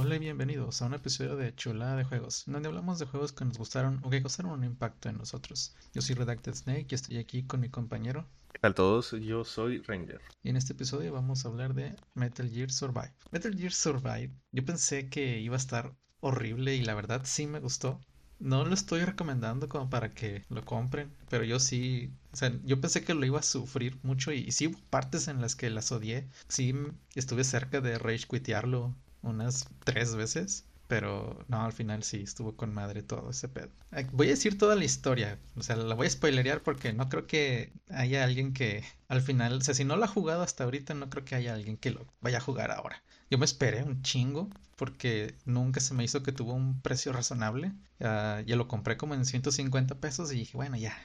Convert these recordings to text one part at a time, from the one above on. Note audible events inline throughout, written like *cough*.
Hola y bienvenidos a un episodio de Chulada de Juegos, donde hablamos de juegos que nos gustaron o que causaron un impacto en nosotros. Yo soy Redacted Snake y estoy aquí con mi compañero. ¿Qué tal todos? Yo soy Ranger. Y en este episodio vamos a hablar de Metal Gear Survive. Metal Gear Survive, yo pensé que iba a estar horrible y la verdad sí me gustó. No lo estoy recomendando como para que lo compren, pero yo sí, o sea, yo pensé que lo iba a sufrir mucho y, sí hubo partes en las que las odié. Sí estuve cerca de rage quitearlo unas tres veces. Pero no, al final sí, estuvo con madre todo ese pedo. Voy a decir toda la historia, o sea, la voy a spoilerear porque no creo que haya alguien que al final, o sea, si no lo ha jugado hasta ahorita, no creo que haya alguien que lo vaya a jugar ahora. Yo me esperé un chingo porque nunca se me hizo que tuvo un precio razonable. ya lo compré como en 150 pesos y dije, bueno, ya,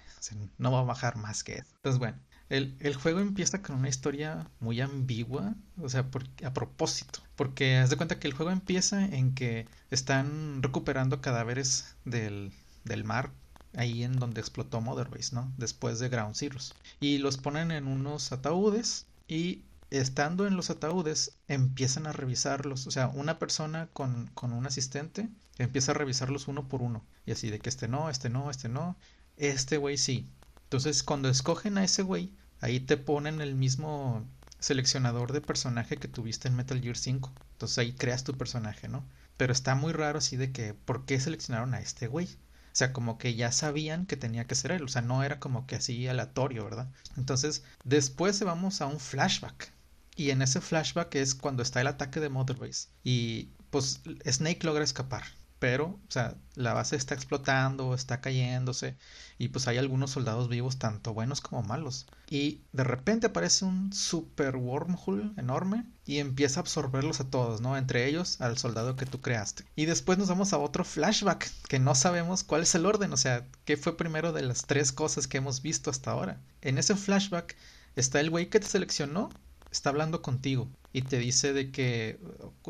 no va a bajar más que eso. Entonces, bueno, el, juego empieza con una historia muy ambigua, o sea, a propósito, porque haz de cuenta que el juego empieza en que están recuperando cadáveres del, del mar, ahí en donde explotó Mother Base, ¿no? Después de Ground Zeroes. Y los ponen en unos ataúdes y estando en los ataúdes empiezan a revisarlos, o sea, una persona con, con un asistente empieza a revisarlos uno por uno, y así de que este no, este no, este no, este güey sí, entonces, cuando escogen a ese güey, ahí te ponen el mismo seleccionador de personaje que tuviste en Metal Gear 5. Entonces ahí creas tu personaje, ¿no? Pero está muy raro así de que, ¿por qué seleccionaron a este güey? O sea, como que ya sabían que tenía que ser él. O sea, no era como que así aleatorio, ¿verdad? Entonces, después vamos a un flashback. Y en ese flashback es cuando está el ataque de Mother Base. Y pues Snake logra escapar pero, o sea, la base está explotando, está cayéndose, y pues hay algunos soldados vivos, tanto buenos como malos. Y de repente aparece un super wormhole enorme y empieza a absorberlos a todos, ¿no? Entre ellos al soldado que tú creaste. Y después nos vamos a otro flashback, que no sabemos cuál es el orden, o sea, qué fue primero de las tres cosas que hemos visto hasta ahora. En ese flashback está el güey que te seleccionó, está hablando contigo y te dice de que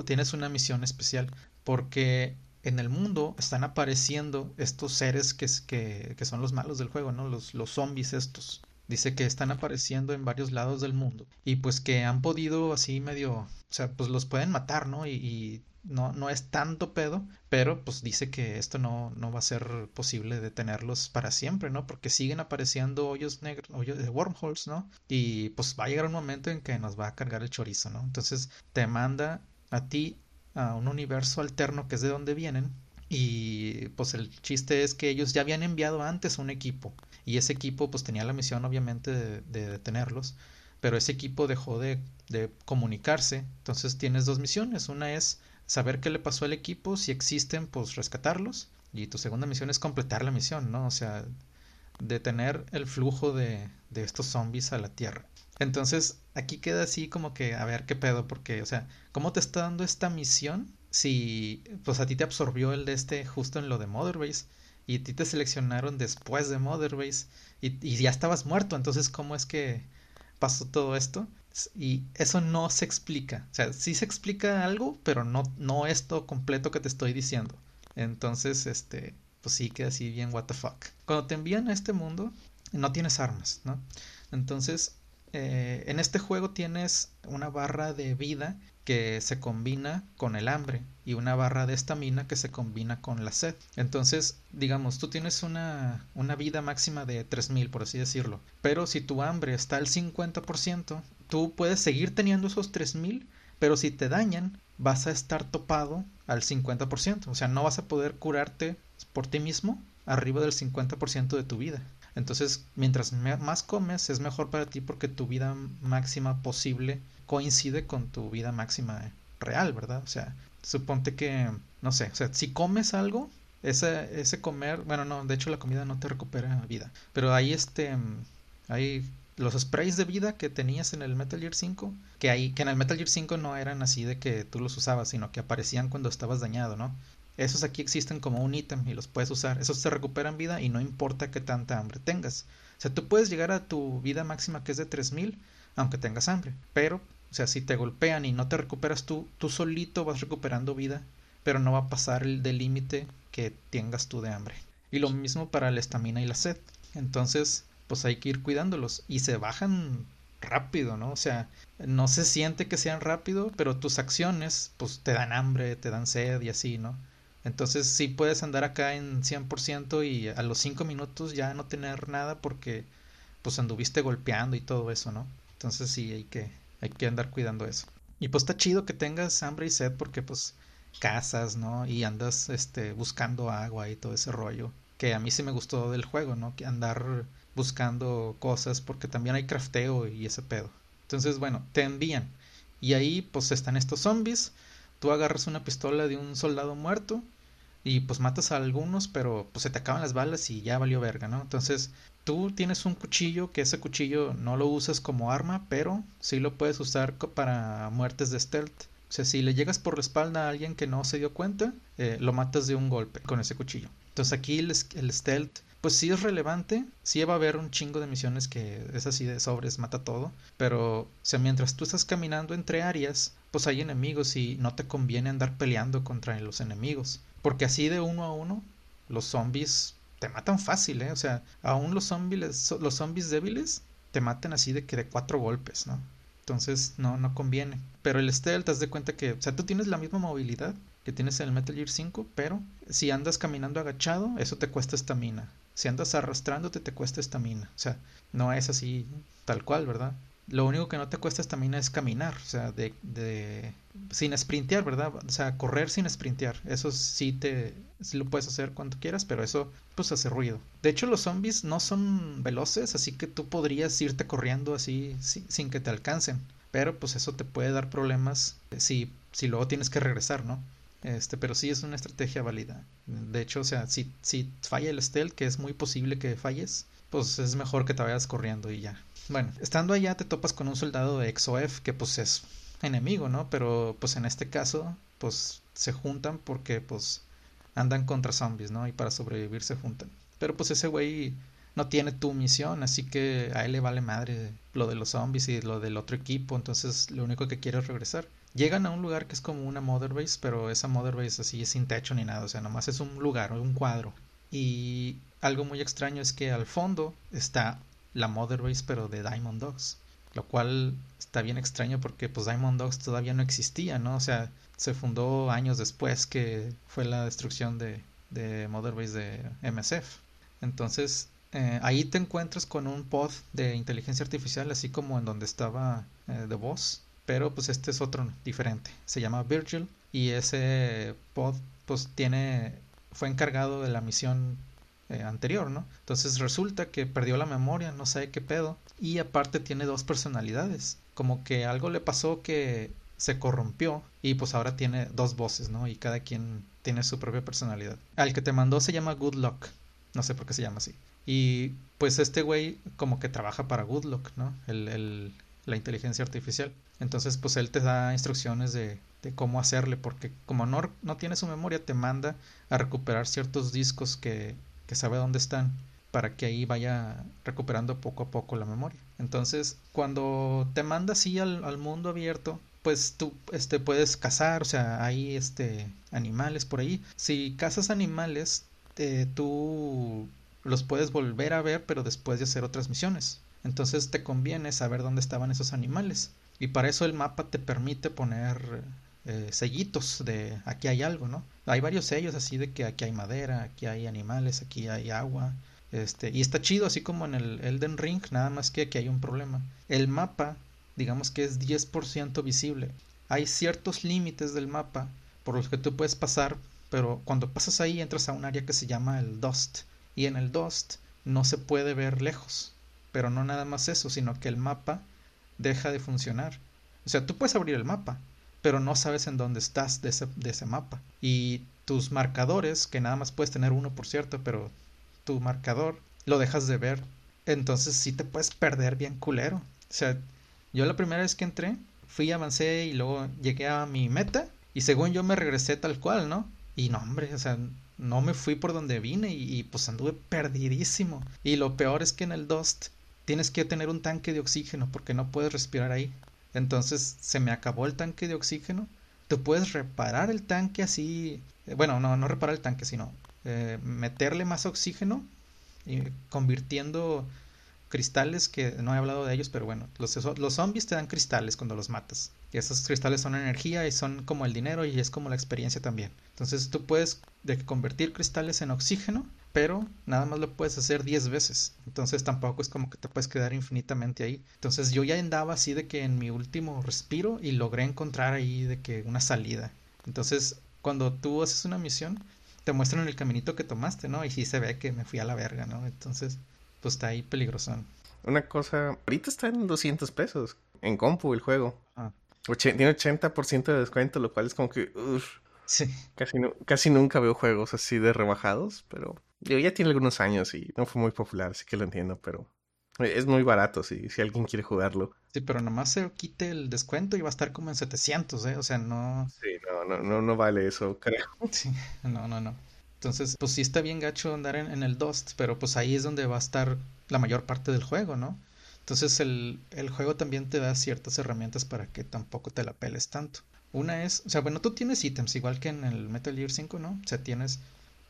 tienes una misión especial porque en el mundo están apareciendo estos seres que, que, son los malos del juego, ¿no? Los, los zombies estos. Dice que están apareciendo en varios lados del mundo. Y pues que han podido así medio, o sea, pues los pueden matar, ¿no? Y, no, no es tanto pedo, pero pues dice que esto no, no va a ser posible detenerlos para siempre, ¿no? Porque siguen apareciendo hoyos negros, hoyos de wormholes, ¿no? Y pues va a llegar un momento en que nos va a cargar el chorizo, ¿no? Entonces te manda a ti a un universo alterno que es de donde vienen. Y pues el chiste es que ellos ya habían enviado antes un equipo. Y ese equipo pues tenía la misión obviamente de, detenerlos. Pero ese equipo dejó de, de, comunicarse. Entonces tienes dos misiones. Una es saber qué le pasó al equipo. Si existen pues rescatarlos. Y tu segunda misión es completar la misión, ¿no? O sea, detener el flujo de, de estos zombies a la Tierra. Entonces, aquí queda así como que, a ver qué pedo, porque, o sea, ¿cómo te está dando esta misión si, pues a ti te absorbió el de este justo en lo de Mother Base y a ti te seleccionaron después de Mother Base y, y ya estabas muerto, entonces, ¿cómo es que pasó todo esto? Y eso no se explica, o sea, sí se explica algo, pero no, no es todo completo que te estoy diciendo. Entonces, este, pues sí queda así bien what the fuck. Cuando te envían a este mundo, no tienes armas, ¿no? Entonces, eh, en este juego tienes una barra de vida que se combina con el hambre y una barra de estamina que se combina con la sed. Entonces, digamos, tú tienes una, una vida máxima de 3000, por así decirlo. Pero si tu hambre está al 50%, tú puedes seguir teniendo esos 3000, pero si te dañan, vas a estar topado al 50%. O sea, no vas a poder curarte por ti mismo arriba del 50% de tu vida. Entonces, mientras más comes, es mejor para ti porque tu vida máxima posible coincide con tu vida máxima real, ¿verdad? O sea, suponte que, no sé, o sea, si comes algo, ese, ese comer, bueno, no, de hecho la comida no te recupera vida, pero ahí este, hay los sprays de vida que tenías en el Metal Gear 5, que, hay, que en el Metal Gear 5 no eran así de que tú los usabas, sino que aparecían cuando estabas dañado, ¿no? Esos aquí existen como un ítem y los puedes usar. Esos te recuperan vida y no importa qué tanta hambre tengas. O sea, tú puedes llegar a tu vida máxima que es de 3000 aunque tengas hambre. Pero, o sea, si te golpean y no te recuperas tú, tú solito vas recuperando vida, pero no va a pasar el del límite que tengas tú de hambre. Y lo mismo para la estamina y la sed. Entonces, pues hay que ir cuidándolos. Y se bajan rápido, ¿no? O sea, no se siente que sean rápido, pero tus acciones pues te dan hambre, te dan sed y así, ¿no? Entonces sí puedes andar acá en 100% y a los 5 minutos ya no tener nada porque pues anduviste golpeando y todo eso, ¿no? Entonces sí hay que, hay que andar cuidando eso. Y pues está chido que tengas hambre y sed porque pues cazas, ¿no? Y andas este, buscando agua y todo ese rollo. Que a mí sí me gustó del juego, ¿no? Que andar buscando cosas porque también hay crafteo y ese pedo. Entonces, bueno, te envían. Y ahí pues están estos zombies. Tú agarras una pistola de un soldado muerto y pues matas a algunos, pero pues se te acaban las balas y ya valió verga, ¿no? Entonces, tú tienes un cuchillo que ese cuchillo no lo usas como arma, pero sí lo puedes usar para muertes de stealth. O sea, si le llegas por la espalda a alguien que no se dio cuenta, eh, lo matas de un golpe con ese cuchillo. Entonces aquí el, stealth, pues sí es relevante, sí va a haber un chingo de misiones que es así de sobres, mata todo, pero o sea, mientras tú estás caminando entre áreas, pues hay enemigos y no te conviene andar peleando contra los enemigos, porque así de uno a uno, los zombies te matan fácil, ¿eh? O sea, aún los zombies, los zombies débiles te matan así de que de cuatro golpes, ¿no? Entonces no, no conviene. Pero el stealth, te das de cuenta que, o sea, tú tienes la misma movilidad que tienes en el Metal Gear 5, pero si andas caminando agachado, eso te cuesta estamina. Si andas arrastrándote, te cuesta estamina. O sea, no es así tal cual, ¿verdad? Lo único que no te cuesta estamina es caminar, o sea, de, de sin sprintear, ¿verdad? O sea, correr sin sprintear. Eso sí te lo puedes hacer cuando quieras, pero eso pues hace ruido. De hecho, los zombies no son veloces, así que tú podrías irte corriendo así sin que te alcancen. Pero pues eso te puede dar problemas si, si luego tienes que regresar, ¿no? Este, pero sí es una estrategia válida. De hecho, o sea, si, si falla el stealth, que es muy posible que falles, pues es mejor que te vayas corriendo y ya. Bueno, estando allá te topas con un soldado de XOF que pues es enemigo, ¿no? Pero pues en este caso, pues se juntan porque pues andan contra zombies, ¿no? Y para sobrevivir se juntan. Pero pues ese güey no tiene tu misión, así que a él le vale madre lo de los zombies y lo del otro equipo, entonces lo único que quiere es regresar. Llegan a un lugar que es como una mother base, pero esa mother base así es sin techo ni nada, o sea, nomás es un lugar, un cuadro. Y algo muy extraño es que al fondo está la Mother Base pero de Diamond Dogs. Lo cual está bien extraño porque pues Diamond Dogs todavía no existía, ¿no? O sea, se fundó años después que fue la destrucción de, de Mother Base de MSF. Entonces, eh, ahí te encuentras con un pod de inteligencia artificial, así como en donde estaba eh, The Boss. Pero pues este es otro diferente. Se llama Virgil. Y ese pod pues tiene. fue encargado de la misión eh, anterior, ¿no? Entonces resulta que perdió la memoria, no sabe qué pedo, y aparte tiene dos personalidades, como que algo le pasó que se corrompió y pues ahora tiene dos voces, ¿no? Y cada quien tiene su propia personalidad. Al que te mandó se llama Good Luck, no sé por qué se llama así. Y pues este güey como que trabaja para Good Luck, ¿no? El, el, la inteligencia artificial. Entonces pues él te da instrucciones de, de cómo hacerle, porque como no, no tiene su memoria, te manda a recuperar ciertos discos que que sabe dónde están para que ahí vaya recuperando poco a poco la memoria. Entonces, cuando te manda así al, mundo abierto, pues tú este, puedes cazar, o sea, hay este, animales por ahí. Si cazas animales, eh, tú los puedes volver a ver, pero después de hacer otras misiones. Entonces te conviene saber dónde estaban esos animales. Y para eso el mapa te permite poner eh, sellitos de aquí hay algo, ¿no? Hay varios sellos así de que aquí hay madera, aquí hay animales, aquí hay agua. Este, y está chido, así como en el Elden Ring, nada más que aquí hay un problema. El mapa, digamos que es 10% visible. Hay ciertos límites del mapa por los que tú puedes pasar, pero cuando pasas ahí entras a un área que se llama el Dust. Y en el Dust no se puede ver lejos. Pero no nada más eso, sino que el mapa deja de funcionar. O sea, tú puedes abrir el mapa, pero no sabes en dónde estás de ese, de ese mapa. Y tus marcadores, que nada más puedes tener uno por cierto, pero tu marcador lo dejas de ver. Entonces sí te puedes perder bien culero. O sea, yo la primera vez que entré, fui, avancé y luego llegué a mi meta y según yo me regresé tal cual, ¿no? Y no, hombre, o sea, no me fui por donde vine y, y, pues anduve perdidísimo. Y lo peor es que en el Dust tienes que tener un tanque de oxígeno porque no puedes respirar ahí. Entonces se me acabó el tanque de oxígeno. Tú puedes reparar el tanque así. Eh, bueno, no, no reparar el tanque, sino eh, meterle más oxígeno y convirtiendo cristales que no he hablado de ellos, pero bueno, los, los zombies te dan cristales cuando los matas. Y esos cristales son energía y son como el dinero y es como la experiencia también. Entonces tú puedes de convertir cristales en oxígeno, pero nada más lo puedes hacer 10 veces. Entonces tampoco es como que te puedes quedar infinitamente ahí. Entonces yo ya andaba así de que en mi último respiro y logré encontrar ahí de que una salida. Entonces cuando tú haces una misión, te muestran el caminito que tomaste, ¿no? Y sí se ve que me fui a la verga, ¿no? Entonces, pues está ahí peligrosón. Una cosa, ahorita está en 200 pesos en compu el juego. Ah. tiene 80% de descuento, lo cual es como que... sí. Casi, no, casi nunca veo juegos así de rebajados, pero ya tiene algunos años y no fue muy popular, así que lo entiendo, pero es muy barato si, si alguien quiere jugarlo. Sí, pero nomás se quite el descuento y va a estar como en 700, ¿eh? O sea, no... Sí, no, no, no, no vale eso, creo. Sí, *laughs* no, no, no. Entonces, pues sí está bien gacho andar en, el Dust, pero pues ahí es donde va a estar la mayor parte del juego, ¿no? Entonces el, el juego también te da ciertas herramientas para que tampoco te la peles tanto. Una es, o sea, bueno, tú tienes ítems, igual que en el Metal Gear 5, ¿no? O sea, tienes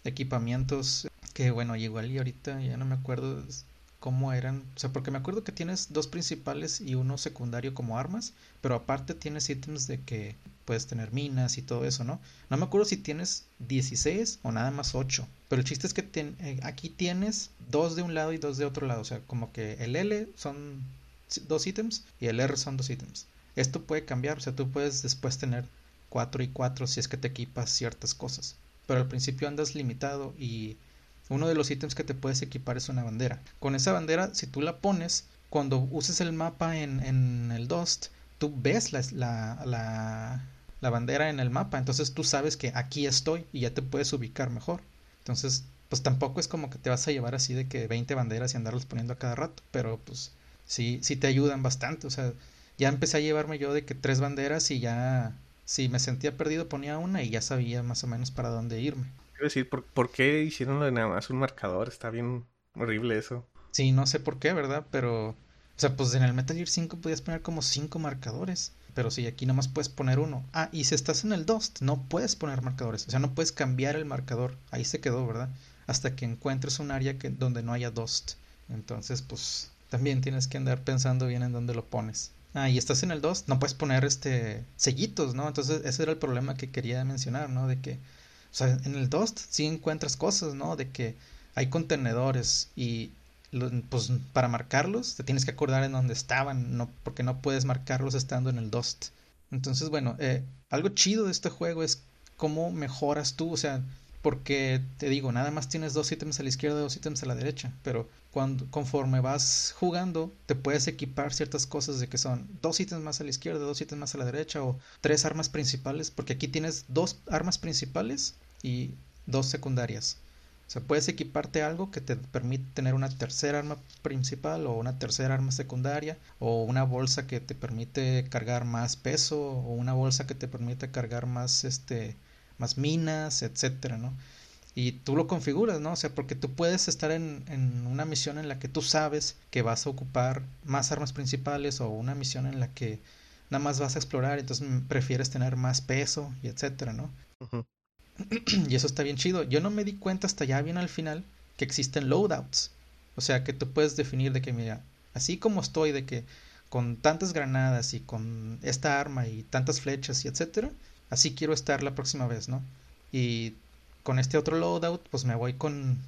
equipamientos que, bueno, igual y ahorita ya no me acuerdo cómo eran, o sea, porque me acuerdo que tienes dos principales y uno secundario como armas, pero aparte tienes ítems de que puedes tener minas y todo eso, ¿no? No me acuerdo si tienes 16 o nada más 8, pero el chiste es que eh, aquí tienes dos de un lado y dos de otro lado, o sea, como que el L son dos ítems y el R son dos ítems. Esto puede cambiar, o sea, tú puedes después tener 4 y 4 si es que te equipas ciertas cosas, pero al principio andas limitado y uno de los ítems que te puedes equipar es una bandera. Con esa bandera, si tú la pones, cuando uses el mapa en, en el Dust, tú ves la, la, bandera en el mapa. Entonces tú sabes que aquí estoy y ya te puedes ubicar mejor. Entonces, pues tampoco es como que te vas a llevar así de que 20 banderas y andarlas poniendo a cada rato. Pero pues sí, sí te ayudan bastante. O sea, ya empecé a llevarme yo de que tres banderas y ya si me sentía perdido ponía una y ya sabía más o menos para dónde irme decir, ¿por, qué hicieron lo de nada más un marcador? Está bien horrible eso. Sí, no sé por qué, ¿verdad? Pero, o sea, pues en el Metal Gear 5 podías poner como cinco marcadores. Pero sí, aquí nomás puedes poner uno. Ah, y si estás en el Dust, no puedes poner marcadores. O sea, no puedes cambiar el marcador. Ahí se quedó, ¿verdad? Hasta que encuentres un área que, donde no haya Dust. Entonces, pues, también tienes que andar pensando bien en dónde lo pones. Ah, y estás en el Dust, no puedes poner este sellitos, ¿no? Entonces, ese era el problema que quería mencionar, ¿no? De que sea, en el Dust sí encuentras cosas, ¿no? De que hay contenedores y pues para marcarlos te tienes que acordar en dónde estaban, no, porque no puedes marcarlos estando en el Dust. Entonces, bueno, eh, algo chido de este juego es cómo mejoras tú, o sea, porque te digo, nada más tienes dos ítems a la izquierda y dos ítems a la derecha, pero cuando, conforme vas jugando, te puedes equipar ciertas cosas de que son dos ítems más a la izquierda, dos ítems más a la derecha, o tres armas principales, porque aquí tienes dos armas principales y dos secundarias. O sea, puedes equiparte algo que te permite tener una tercera arma principal o una tercera arma secundaria o una bolsa que te permite cargar más peso o una bolsa que te permite cargar más este más minas, etcétera, ¿no? Y tú lo configuras, ¿no? O sea, porque tú puedes estar en, en una misión en la que tú sabes que vas a ocupar más armas principales o una misión en la que nada más vas a explorar, entonces prefieres tener más peso y etcétera, ¿no? *clears throat* y eso está bien chido. Yo no me di cuenta hasta ya bien al final que existen loadouts. O sea, que tú puedes definir de que, mira, así como estoy, de que con tantas granadas y con esta arma y tantas flechas y etcétera, así quiero estar la próxima vez, ¿no? Y con este otro loadout, pues me voy con,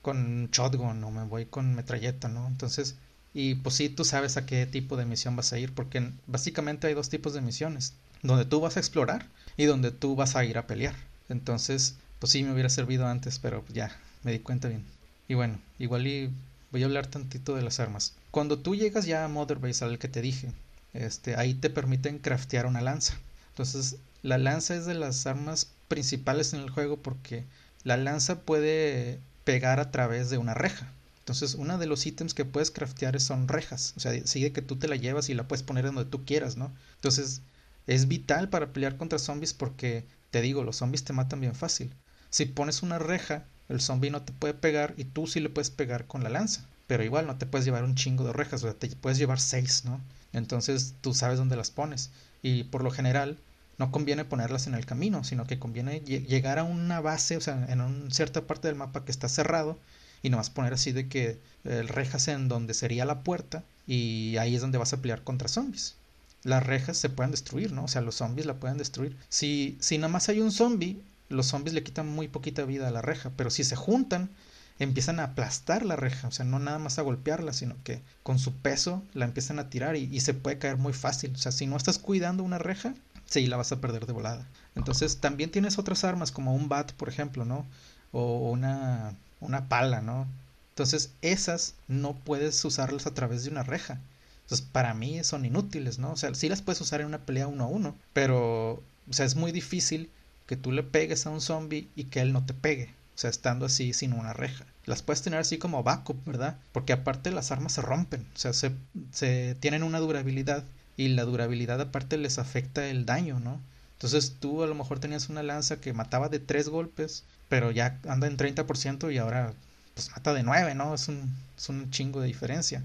con shotgun o me voy con metralleta, ¿no? Entonces, y pues sí, tú sabes a qué tipo de misión vas a ir, porque básicamente hay dos tipos de misiones, donde tú vas a explorar y donde tú vas a ir a pelear. Entonces, pues sí me hubiera servido antes, pero ya, me di cuenta bien. Y bueno, igual y voy a hablar tantito de las armas. Cuando tú llegas ya a Mother Base, al que te dije, este, ahí te permiten craftear una lanza. Entonces, la lanza es de las armas principales en el juego porque la lanza puede pegar a través de una reja. Entonces, uno de los ítems que puedes craftear son rejas. O sea, sigue que tú te la llevas y la puedes poner donde tú quieras, ¿no? Entonces, es vital para pelear contra zombies porque te digo, los zombies te matan bien fácil. Si pones una reja, el zombie no te puede pegar y tú sí le puedes pegar con la lanza. Pero igual no te puedes llevar un chingo de rejas, o sea, te puedes llevar seis, ¿no? Entonces tú sabes dónde las pones. Y por lo general no conviene ponerlas en el camino, sino que conviene llegar a una base, o sea, en una cierta parte del mapa que está cerrado y nomás poner así de que el rejas en donde sería la puerta y ahí es donde vas a pelear contra zombies. Las rejas se pueden destruir, ¿no? O sea, los zombies la pueden destruir. Si, si nada más hay un zombie, los zombies le quitan muy poquita vida a la reja, pero si se juntan, empiezan a aplastar la reja, o sea, no nada más a golpearla, sino que con su peso la empiezan a tirar y, se puede caer muy fácil. O sea, si no estás cuidando una reja, sí, la vas a perder de volada. Entonces, también tienes otras armas como un bat, por ejemplo, ¿no? O una, una pala, ¿no? Entonces, esas no puedes usarlas a través de una reja. Entonces, para mí son inútiles, ¿no? O sea, sí las puedes usar en una pelea uno a uno, pero, o sea, es muy difícil que tú le pegues a un zombie y que él no te pegue. O sea, estando así sin una reja. Las puedes tener así como backup, ¿verdad? Porque aparte las armas se rompen. O sea, se, se tienen una durabilidad. Y la durabilidad aparte les afecta el daño, ¿no? Entonces tú a lo mejor tenías una lanza que mataba de tres golpes, pero ya anda en 30% y ahora pues mata de 9, ¿no? Es un, es un chingo de diferencia.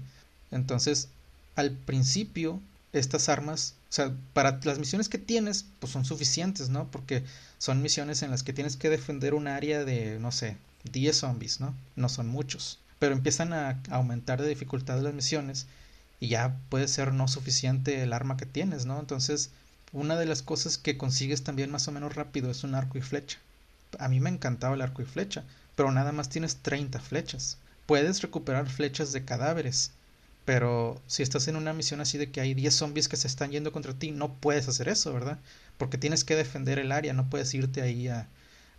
Entonces, al principio, estas armas, o sea, para las misiones que tienes, pues son suficientes, ¿no? Porque son misiones en las que tienes que defender un área de, no sé, 10 zombies, ¿no? No son muchos. Pero empiezan a aumentar de dificultad las misiones y ya puede ser no suficiente el arma que tienes, ¿no? Entonces, una de las cosas que consigues también más o menos rápido es un arco y flecha. A mí me encantaba el arco y flecha, pero nada más tienes 30 flechas. Puedes recuperar flechas de cadáveres, pero si estás en una misión así de que hay 10 zombies que se están yendo contra ti, no puedes hacer eso, ¿verdad? porque tienes que defender el área, no puedes irte ahí a,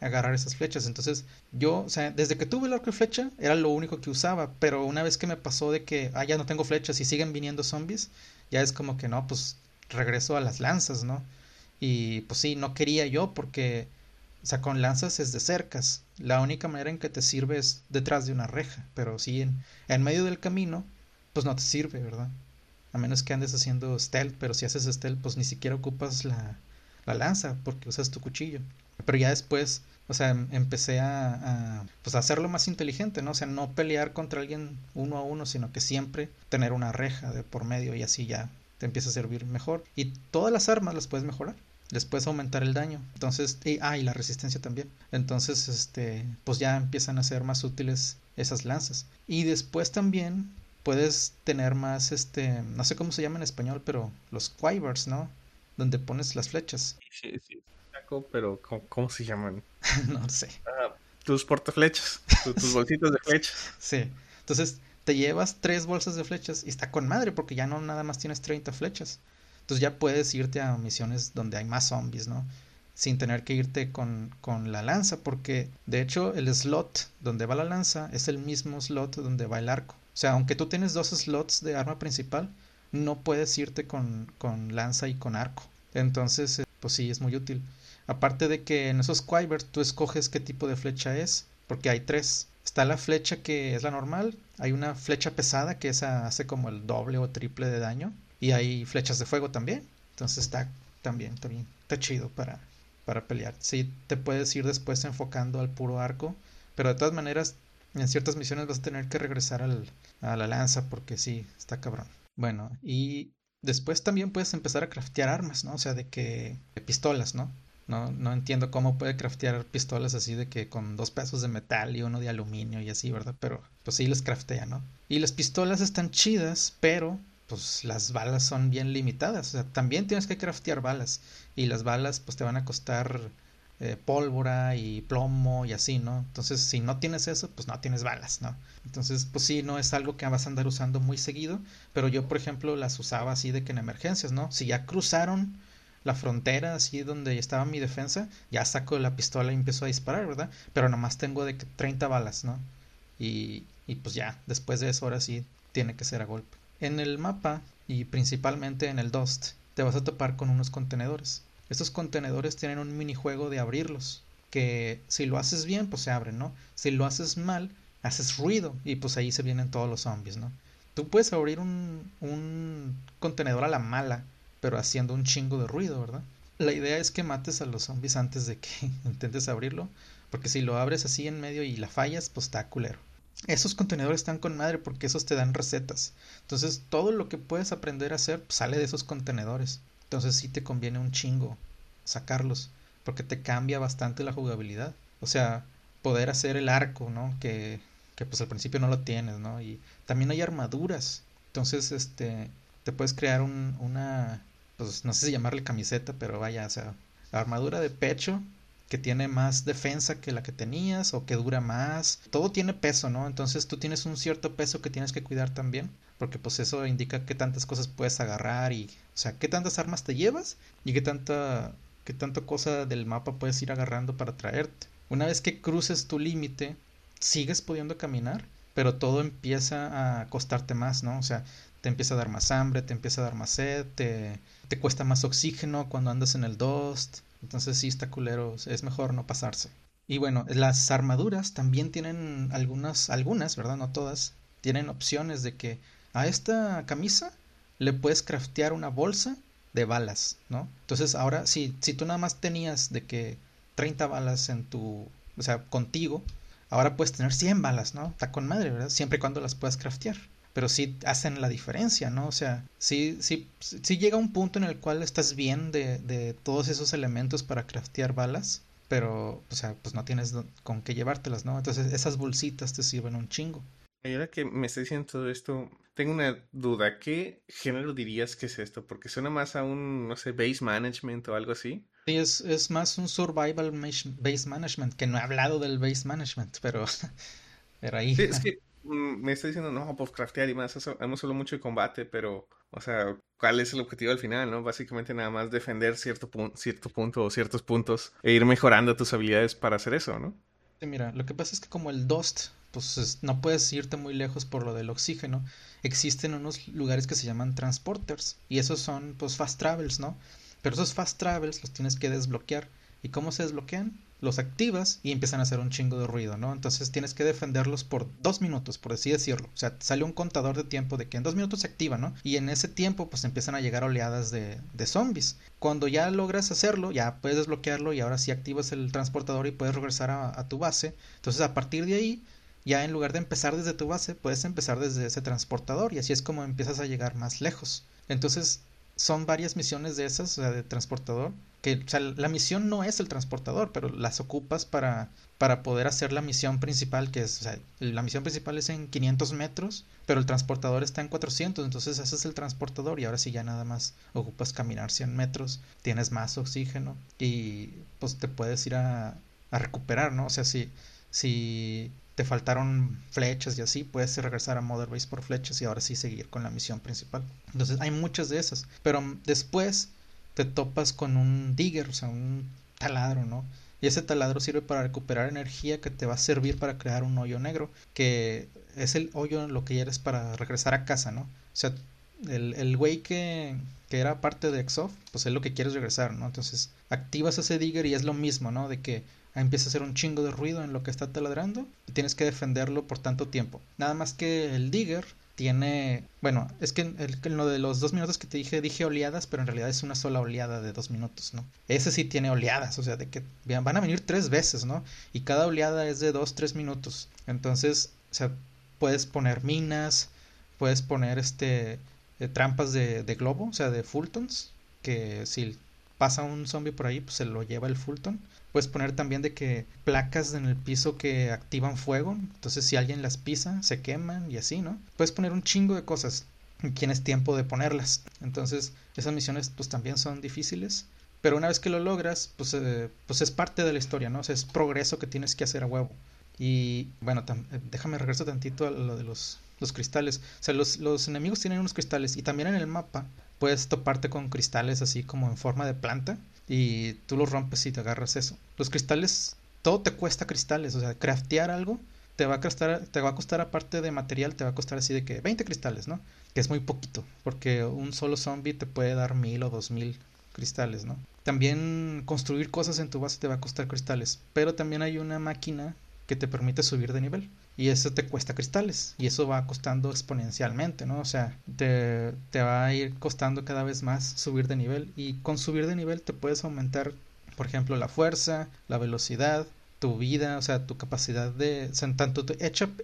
agarrar esas flechas. Entonces, yo, o sea, desde que tuve el arco y flecha, era lo único que usaba, pero una vez que me pasó de que, ah, ya no tengo flechas y siguen viniendo zombies, ya es como que no, pues regreso a las lanzas, ¿no? Y pues sí, no quería yo porque, o sea, con lanzas es de cercas. La única manera en que te sirve es detrás de una reja, pero sí en, en medio del camino, pues no te sirve, ¿verdad? A menos que andes haciendo stealth, pero si haces stealth, pues ni siquiera ocupas la, la lanza porque usas tu cuchillo. Pero ya después, o sea, em, empecé a, pues hacerlo más inteligente, ¿no? O sea, no pelear contra alguien uno a uno, sino que siempre tener una reja de por medio y así ya te empieza a servir mejor. Y todas las armas las puedes mejorar. Les puedes aumentar el daño. Entonces, y, ah, y la resistencia también. Entonces, este, pues ya empiezan a ser más útiles esas lanzas. Y después también puedes tener más, este, no sé cómo se llama en español, pero los quivers, ¿no? donde pones las flechas. Sí, sí, pero ¿cómo, se llaman? *laughs* no sé. Ah, tus portaflechas, tus, *laughs* tus bolsitas de flechas. sí, entonces te llevas tres bolsas de flechas y está con madre porque ya no nada más tienes 30 flechas. Entonces ya puedes irte a misiones donde hay más zombies, ¿no? Sin tener que irte con, con la lanza porque de hecho el slot donde va la lanza es el mismo slot donde va el arco. O sea, aunque tú tienes dos slots de arma principal, no puedes irte con, con lanza y con arco. Entonces, eh, pues sí, es muy útil. Aparte de que en esos quivers tú escoges qué tipo de flecha es, porque hay tres. Está la flecha que es la normal, hay una flecha pesada que esa hace como el doble o triple de daño, y hay flechas de fuego también. Entonces está también, también, está chido para, para pelear. Sí, te puedes ir después enfocando al puro arco, pero de todas maneras, en ciertas misiones vas a tener que regresar al, a la lanza porque sí, está cabrón. Bueno, y después también puedes empezar a craftear armas, ¿no? O sea, de que de pistolas, ¿no? No, no entiendo cómo puede craftear pistolas así de que con dos pedazos de metal y uno de aluminio y así, ¿verdad? Pero pues sí les craftea, ¿no? Y las pistolas están chidas, pero pues las balas son bien limitadas. O sea, también tienes que craftear balas. Y las balas pues te van a costar eh, pólvora y plomo y así, ¿no? Entonces, si no tienes eso, pues no tienes balas, ¿no? Entonces, pues sí, no es algo que vas a andar usando muy seguido, pero yo, por ejemplo, las usaba así de que en emergencias, ¿no? Si ya cruzaron la frontera, así donde estaba mi defensa, ya saco la pistola y empiezo a disparar, ¿verdad? Pero nomás tengo de que 30 balas, ¿no? Y, y pues ya, después de eso, ahora sí, tiene que ser a golpe. En el mapa, y principalmente en el Dust, te vas a topar con unos contenedores estos contenedores tienen un minijuego de abrirlos, que si lo haces bien, pues se abren, ¿no? Si lo haces mal, haces ruido y pues ahí se vienen todos los zombies, ¿no? Tú puedes abrir un, un contenedor a la mala, pero haciendo un chingo de ruido, ¿verdad? La idea es que mates a los zombies antes de que *laughs* intentes abrirlo, porque si lo abres así en medio y la fallas, pues está culero. Esos contenedores están con madre porque esos te dan recetas. Entonces todo lo que puedes aprender a hacer pues, sale de esos contenedores. Entonces sí te conviene un chingo sacarlos, porque te cambia bastante la jugabilidad. O sea, poder hacer el arco, ¿no? Que, que pues al principio no lo tienes, ¿no? Y también hay armaduras. Entonces, este, te puedes crear un, una, pues no sé si llamarle camiseta, pero vaya, o sea, armadura de pecho que tiene más defensa que la que tenías o que dura más. Todo tiene peso, ¿no? Entonces tú tienes un cierto peso que tienes que cuidar también, porque pues eso indica qué tantas cosas puedes agarrar y, o sea, qué tantas armas te llevas y qué tanta, qué tanta cosa del mapa puedes ir agarrando para traerte. Una vez que cruces tu límite, sigues pudiendo caminar, pero todo empieza a costarte más, ¿no? O sea, te empieza a dar más hambre, te empieza a dar más sed, te, cuesta más oxígeno cuando andas en el dust, entonces sí está culero, es mejor no pasarse. Y bueno, las armaduras también tienen algunas, algunas, ¿verdad? No todas, tienen opciones de que a esta camisa le puedes craftear una bolsa de balas, ¿no? Entonces ahora, si, si tú nada más tenías de que 30 balas en tu, o sea, contigo, ahora puedes tener 100 balas, ¿no? Está con madre, ¿verdad? Siempre y cuando las puedas craftear pero sí hacen la diferencia, ¿no? O sea, sí, sí, sí llega un punto en el cual estás bien de, de todos esos elementos para craftear balas, pero, o sea, pues no tienes con qué llevártelas, ¿no? Entonces esas bolsitas te sirven un chingo. Y ahora que me está diciendo todo esto, tengo una duda. ¿Qué género dirías que es esto? Porque suena más a un, no sé, base management o algo así. Sí, es, es más un survival base management, que no he hablado del base management, pero, *laughs* pero ahí... Sí, es que me está diciendo, no, pues craftear y más, hemos hablado mucho de combate, pero, o sea, ¿cuál es el objetivo al final, no? Básicamente nada más defender cierto, cierto punto o ciertos puntos e ir mejorando tus habilidades para hacer eso, ¿no? Sí, mira, lo que pasa es que como el Dust, pues no puedes irte muy lejos por lo del oxígeno, existen unos lugares que se llaman transporters, y esos son, pues, fast travels, ¿no? Pero esos fast travels los tienes que desbloquear. ¿Y cómo se desbloquean? Los activas y empiezan a hacer un chingo de ruido, ¿no? Entonces tienes que defenderlos por dos minutos, por así decirlo. O sea, sale un contador de tiempo de que en dos minutos se activa, ¿no? Y en ese tiempo pues empiezan a llegar oleadas de, de zombies. Cuando ya logras hacerlo, ya puedes desbloquearlo y ahora sí activas el transportador y puedes regresar a, a tu base. Entonces a partir de ahí ya en lugar de empezar desde tu base, puedes empezar desde ese transportador y así es como empiezas a llegar más lejos. Entonces, son varias misiones de esas, o sea, de transportador, que o sea, la misión no es el transportador, pero las ocupas para, para poder hacer la misión principal, que es, o sea, la misión principal es en 500 metros, pero el transportador está en 400, entonces haces el transportador y ahora sí ya nada más ocupas caminar 100 metros, tienes más oxígeno y pues te puedes ir a, a recuperar, ¿no? O sea, si, si te faltaron flechas y así, puedes regresar a Mother Base por flechas y ahora sí seguir con la misión principal. Entonces hay muchas de esas, pero después te topas con un digger, o sea, un taladro, ¿no? Y ese taladro sirve para recuperar energía que te va a servir para crear un hoyo negro, que es el hoyo en lo que eres para regresar a casa, ¿no? O sea, el, el güey que, que era parte de Exof, pues es lo que quieres regresar, ¿no? Entonces activas ese digger y es lo mismo, ¿no? De que empieza a hacer un chingo de ruido en lo que está taladrando y tienes que defenderlo por tanto tiempo. Nada más que el digger tiene, bueno, es que en, lo de los dos minutos que te dije, dije oleadas, pero en realidad es una sola oleada de dos minutos, ¿no? Ese sí tiene oleadas, o sea, de que van a venir tres veces, ¿no? Y cada oleada es de dos, tres minutos. Entonces, o sea, puedes poner minas, puedes poner este eh, trampas de, de globo, o sea, de Fultons, que si pasa un zombie por ahí, pues se lo lleva el Fulton. Puedes poner también de que placas en el piso que activan fuego. Entonces si alguien las pisa, se queman y así, ¿no? Puedes poner un chingo de cosas. Tienes tiempo de ponerlas. Entonces esas misiones pues también son difíciles. Pero una vez que lo logras, pues, eh, pues es parte de la historia, ¿no? O sea, es progreso que tienes que hacer a huevo. Y bueno, eh, déjame regreso tantito a lo de los, los cristales. O sea, los, los enemigos tienen unos cristales y también en el mapa puedes toparte con cristales así como en forma de planta y tú los rompes y te agarras eso. Los cristales, todo te cuesta cristales, o sea, craftear algo te va a costar, te va a costar aparte de material, te va a costar así de que 20 cristales, ¿no? Que es muy poquito, porque un solo zombie te puede dar mil o dos mil cristales, ¿no? También construir cosas en tu base te va a costar cristales, pero también hay una máquina que te permite subir de nivel y eso te cuesta cristales y eso va costando exponencialmente, ¿no? O sea, te, te, va a ir costando cada vez más subir de nivel y con subir de nivel te puedes aumentar, por ejemplo, la fuerza, la velocidad, tu vida, o sea, tu capacidad de, o sea, tanto tu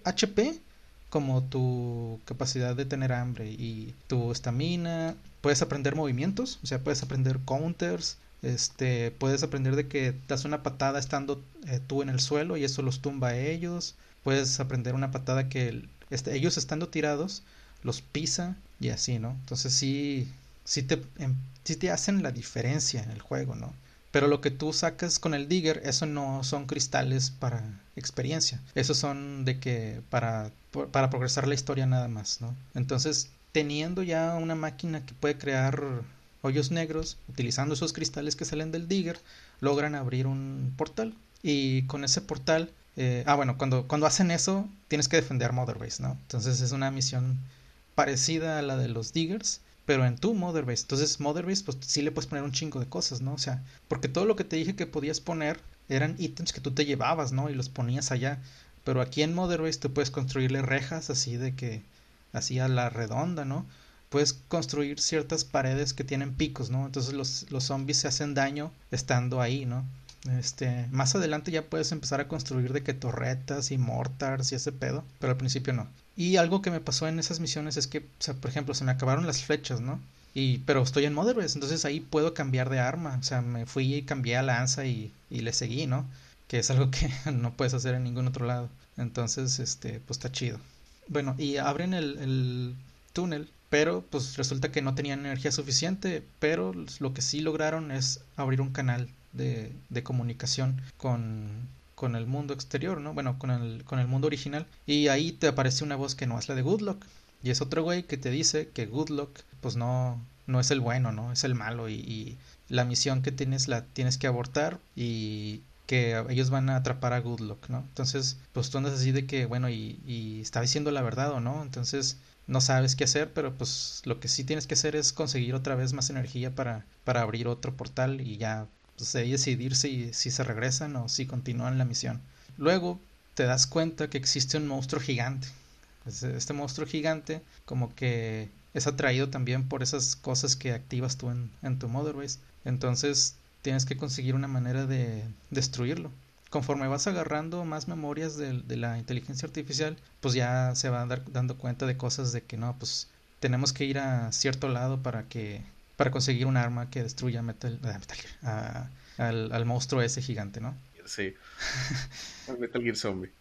HP como tu capacidad de tener hambre y tu estamina. Puedes aprender movimientos, o sea, puedes aprender counters, Este, puedes aprender de que das una patada estando eh, tú en el suelo y eso los tumba a ellos. Puedes aprender una patada que este, ellos estando tirados los pisa y así, ¿no? Entonces sí, sí te, em, sí te hacen la diferencia en el juego, ¿no? Pero lo que tú sacas con el digger, eso no son cristales para experiencia. Esos son de que para, para progresar la historia nada más, ¿no? Entonces, teniendo ya una máquina que puede crear hoyos negros, utilizando esos cristales que salen del digger, logran abrir un portal. Y con ese portal, eh, ah, bueno, cuando, cuando hacen eso, tienes que defender Mother Base, ¿no? Entonces es una misión parecida a la de los diggers, pero en tu Mother Base. Entonces, Mother Base, pues sí le puedes poner un chingo de cosas, ¿no? O sea, porque todo lo que te dije que podías poner eran ítems que tú te llevabas, ¿no? Y los ponías allá. Pero aquí en Mother Base tú puedes construirle rejas así de que, así a la redonda, ¿no? Puedes construir ciertas paredes que tienen picos, ¿no? Entonces los, los zombies se hacen daño estando ahí, ¿no? Este, más adelante ya puedes empezar a construir de que torretas y mortars y ese pedo, pero al principio no. Y algo que me pasó en esas misiones es que, o sea, por ejemplo, se me acabaron las flechas, ¿no? Y, pero estoy en Motherwest, entonces ahí puedo cambiar de arma. O sea, me fui y cambié a lanza y, y le seguí, ¿no? Que es algo *laughs* que no puedes hacer en ningún otro lado. Entonces, este, pues está chido. Bueno, y abren el túnel, pero pues resulta que no tenían energía suficiente, pero lo que sí lograron es abrir un canal de, de comunicación con, con el mundo exterior, ¿no? Bueno, con el, con el mundo original. Y ahí te aparece una voz que no es la de Goodlock. Y es otro güey que te dice que Goodlock, pues no, no es el bueno, ¿no? Es el malo. Y, la misión que tienes la tienes que abortar y que ellos van a atrapar a Goodlock, ¿no? Entonces, pues tú andas así de que, bueno, y, y está diciendo la verdad o no. Entonces, no sabes qué hacer, pero pues lo que sí tienes que hacer es conseguir otra vez más energía para, para abrir otro portal y ya pues, decidir si, si se regresan o si continúan la misión. Luego te das cuenta que existe un monstruo gigante. Este monstruo gigante como que es atraído también por esas cosas que activas tú en, en tu Mother Base. Entonces tienes que conseguir una manera de destruirlo. Conforme vas agarrando más memorias de, de la inteligencia artificial, pues ya se va a dar, dando cuenta de cosas de que no, pues tenemos que ir a cierto lado para que para conseguir un arma que destruya Metal, al, al, monstruo ese gigante, ¿no? Sí. *laughs* Metal Gear Zombie.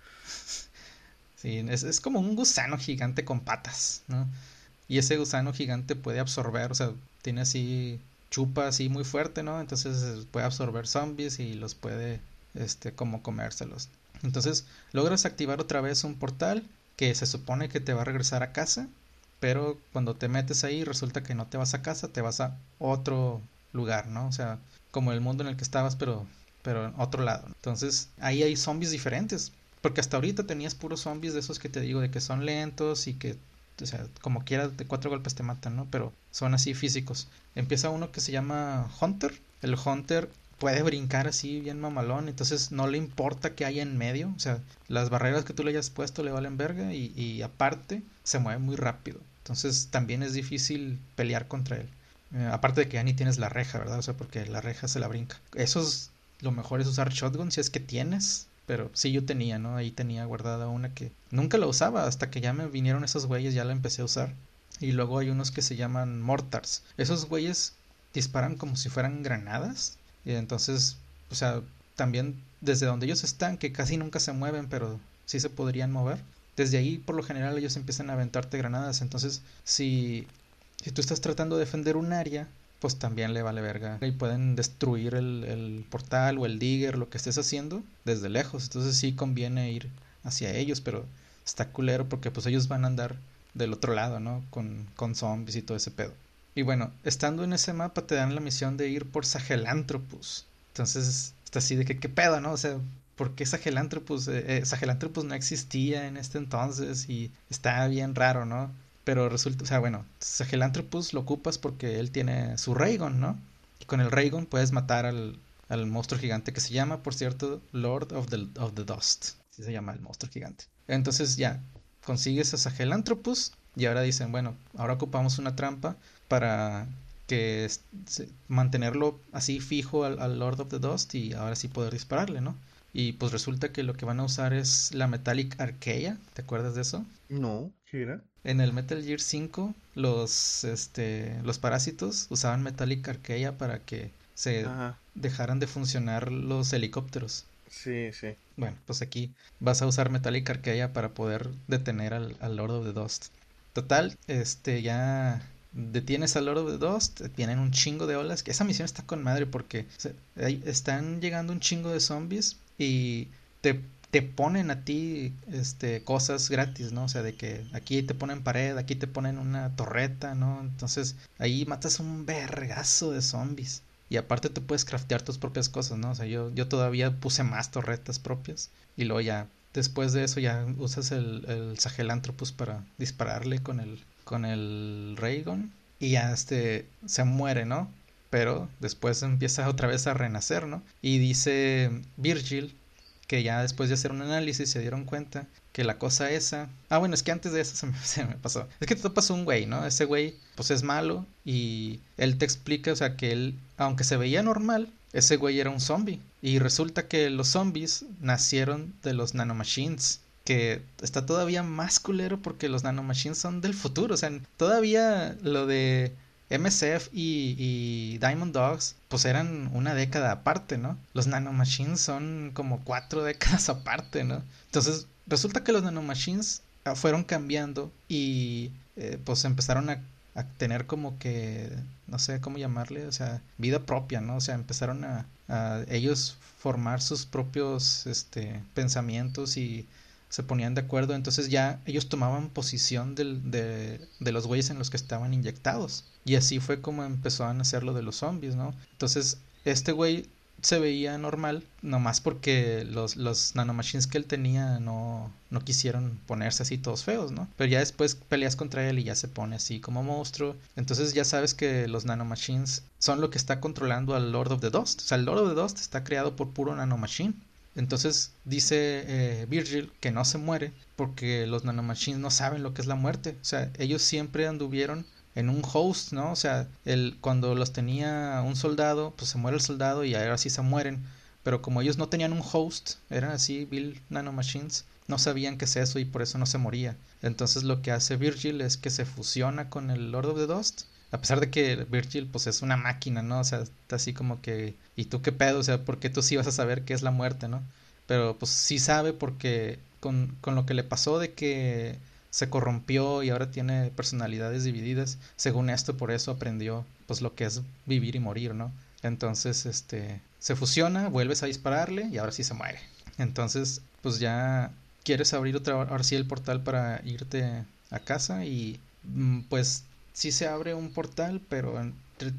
Sí, es, es, como un gusano gigante con patas, ¿no? Y ese gusano gigante puede absorber, o sea, tiene así, chupa así muy fuerte, ¿no? Entonces puede absorber zombies y los puede, este, como comérselos. Entonces logras activar otra vez un portal que se supone que te va a regresar a casa pero cuando te metes ahí resulta que no te vas a casa, te vas a otro lugar, ¿no? O sea, como el mundo en el que estabas, pero, pero en otro lado. Entonces, ahí hay zombies diferentes, porque hasta ahorita tenías puros zombies de esos que te digo, de que son lentos y que, o sea, como quieras, de cuatro golpes te matan, ¿no? Pero son así físicos. Empieza uno que se llama Hunter. El Hunter puede brincar así bien mamalón, entonces no le importa que haya en medio, o sea, las barreras que tú le hayas puesto le valen verga y, y aparte se mueve muy rápido, entonces también es difícil pelear contra él. Eh, aparte de que ya ni tienes la reja, ¿verdad? O sea, porque la reja se la brinca. Eso es lo mejor es usar shotgun si es que tienes, pero sí yo tenía, ¿no? Ahí tenía guardada una que nunca la usaba hasta que ya me vinieron esos güeyes, ya la empecé a usar. Y luego hay unos que se llaman mortars. Esos güeyes disparan como si fueran granadas y entonces, o sea, también desde donde ellos están, que casi nunca se mueven, pero sí se podrían mover, desde ahí por lo general ellos empiezan a aventarte granadas. Entonces, si, si tú estás tratando de defender un área, pues también le vale verga. Y pueden destruir el, el, portal o el digger, lo que estés haciendo, desde lejos. Entonces sí conviene ir hacia ellos, pero está culero porque pues ellos van a andar del otro lado, ¿no? Con, con zombies y todo ese pedo. Y bueno, estando en ese mapa te dan la misión de ir por Sahelanthropus. Entonces está así de que qué pedo, ¿no? O sea, ¿por qué Sahelanthropus? Eh, eh no existía en este entonces y está bien raro, ¿no? Pero resulta, o sea, bueno, Sahelanthropus lo ocupas porque él tiene su Raygon, ¿no? Y con el Raygon puedes matar al, al monstruo gigante que se llama, por cierto, Lord of the, of the Dust. Así se llama el monstruo gigante. Entonces ya, consigues a Sahelanthropus y ahora dicen, bueno, ahora ocupamos una trampa para que mantenerlo así fijo al, Lord of the Dust y ahora sí poder dispararle, ¿no? Y pues resulta que lo que van a usar es la Metallic Archaea, ¿te acuerdas de eso? No, ¿qué era? En el Metal Gear 5 los, este, los parásitos usaban Metallic Archaea para que se dejaran de funcionar los helicópteros. Sí, sí. Bueno, pues aquí vas a usar Metallic Arcadia para poder detener al, al Lord of the Dust. Total, este ya detienes al Lord of the Dust, tienen un chingo de olas, que esa misión está con madre porque están llegando un chingo de zombies y te, te ponen a ti este cosas gratis, ¿no? O sea, de que aquí te ponen pared, aquí te ponen una torreta, ¿no? Entonces, ahí matas un vergazo de zombies. Y aparte te puedes craftear tus propias cosas, ¿no? O sea, yo, yo todavía puse más torretas propias. Y luego ya, después de eso ya usas el, el Sahelanthropus para dispararle con el, con el Raygon. Y ya este se muere, ¿no? Pero después empieza otra vez a renacer, ¿no? Y dice Virgil que ya después de hacer un análisis se dieron cuenta que la cosa esa... Ah, bueno, es que antes de eso *laughs* se me, pasó. Es que te pasó un güey, ¿no? Ese güey pues es malo y él te explica, o sea, que él, aunque se veía normal, ese güey era un zombie. Y resulta que los zombies nacieron de los nanomachines. Que está todavía más culero porque los nanomachines son del futuro. O sea, todavía lo de MSF y, Diamond Dogs pues eran una década aparte, ¿no? Los nanomachines son como cuatro *laughs* décadas aparte, ¿no? Entonces resulta que los nanomachines ah, fueron cambiando y eh, pues empezaron a, a, tener como que, no sé cómo llamarle, o sea, vida propia, ¿no? O sea, empezaron a, a ellos formar sus propios este, pensamientos y se ponían de acuerdo, entonces ya ellos tomaban posición del, de, de, los güeyes en los que estaban inyectados. Y así fue como empezó a nacer lo de los zombies, ¿no? Entonces, este güey se veía normal, nomás porque los, los nanomachines que él tenía no, no quisieron ponerse así todos feos, ¿no? Pero ya después peleas contra él y ya se pone así como monstruo. Entonces ya sabes que los nanomachines son lo que está controlando al Lord of the Dust. O sea, el Lord of the Dust está creado por puro nanomachine. Entonces dice eh, Virgil que no se muere porque los nanomachines no saben lo que es la muerte. O sea, ellos siempre anduvieron en un host, ¿no? O sea, cuando los tenía un soldado, pues se muere el soldado y ahora sí se mueren. Pero como ellos no tenían un host, eran así, Bill Nanomachines, no sabían qué es eso y por eso no se moría. Entonces lo que hace Virgil es que se fusiona con el Lord of the Dust a pesar de que Virgil pues es una máquina, ¿no? O sea, está así como que, ¿y tú qué pedo? O sea, porque tú sí vas a saber qué es la muerte, ¿no? Pero pues sí sabe porque con, con lo que le pasó de que se corrompió y ahora tiene personalidades divididas, según esto por eso aprendió pues lo que es vivir y morir, ¿no? Entonces, este, se fusiona, vuelves a dispararle y ahora sí se muere. Entonces, pues ya quieres abrir otra, ahora sí el portal para irte a casa y mm, pues sí se abre un portal, pero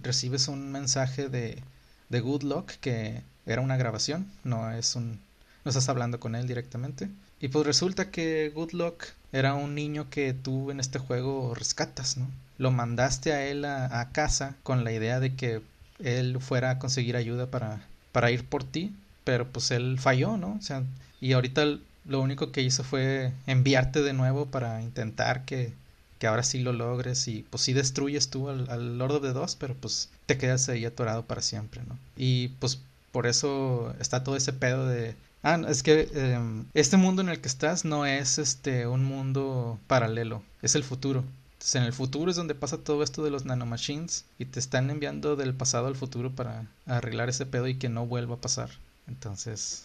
recibes un mensaje de, de Good Luck que era una grabación, no es un no estás hablando con él directamente. Y pues resulta que Good Luck era un niño que tú en este juego rescatas, ¿no? Lo mandaste a él a, casa con la idea de que él fuera a conseguir ayuda para, para ir por ti, pero pues él falló, ¿no? O sea, y ahorita lo único que hizo fue enviarte de nuevo para intentar que que ahora sí lo logres y pues sí destruyes tú al, Lord of the Dos, pero pues te quedas ahí atorado para siempre, ¿no? Y pues por eso está todo ese pedo de... Ah, es que em, este mundo en el que estás no es este un mundo paralelo, es el futuro. Entonces en el futuro es donde pasa todo esto de los nanomachines y te están enviando del pasado al futuro para arreglar ese pedo y que no vuelva a pasar. Entonces,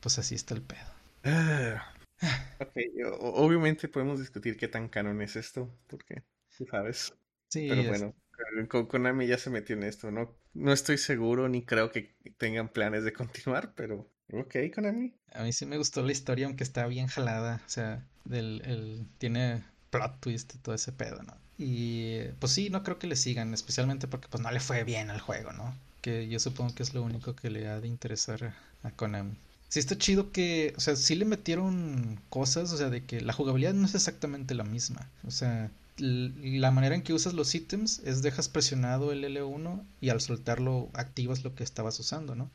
pues así está el pedo. Ah, Ok, obviamente podemos discutir qué tan canon es esto, porque, sabes. Sí, Pero bueno, con Konami ya se metió en esto, ¿no? No estoy seguro ni creo que tengan planes de continuar, pero ok, Konami. A mí sí me gustó la historia, aunque está bien jalada, o sea, del, el, tiene plot twist y todo ese pedo, ¿no? Y pues sí, no creo que le sigan, especialmente porque pues no le fue bien al juego, ¿no? Que yo supongo que es lo único que le ha de interesar a Konami sí está chido que, o sea, sí le metieron cosas, o sea, de que la jugabilidad no es exactamente la misma. O sea, la manera en que usas los ítems es dejas presionado el L1 y al soltarlo activas lo que estabas usando, ¿no?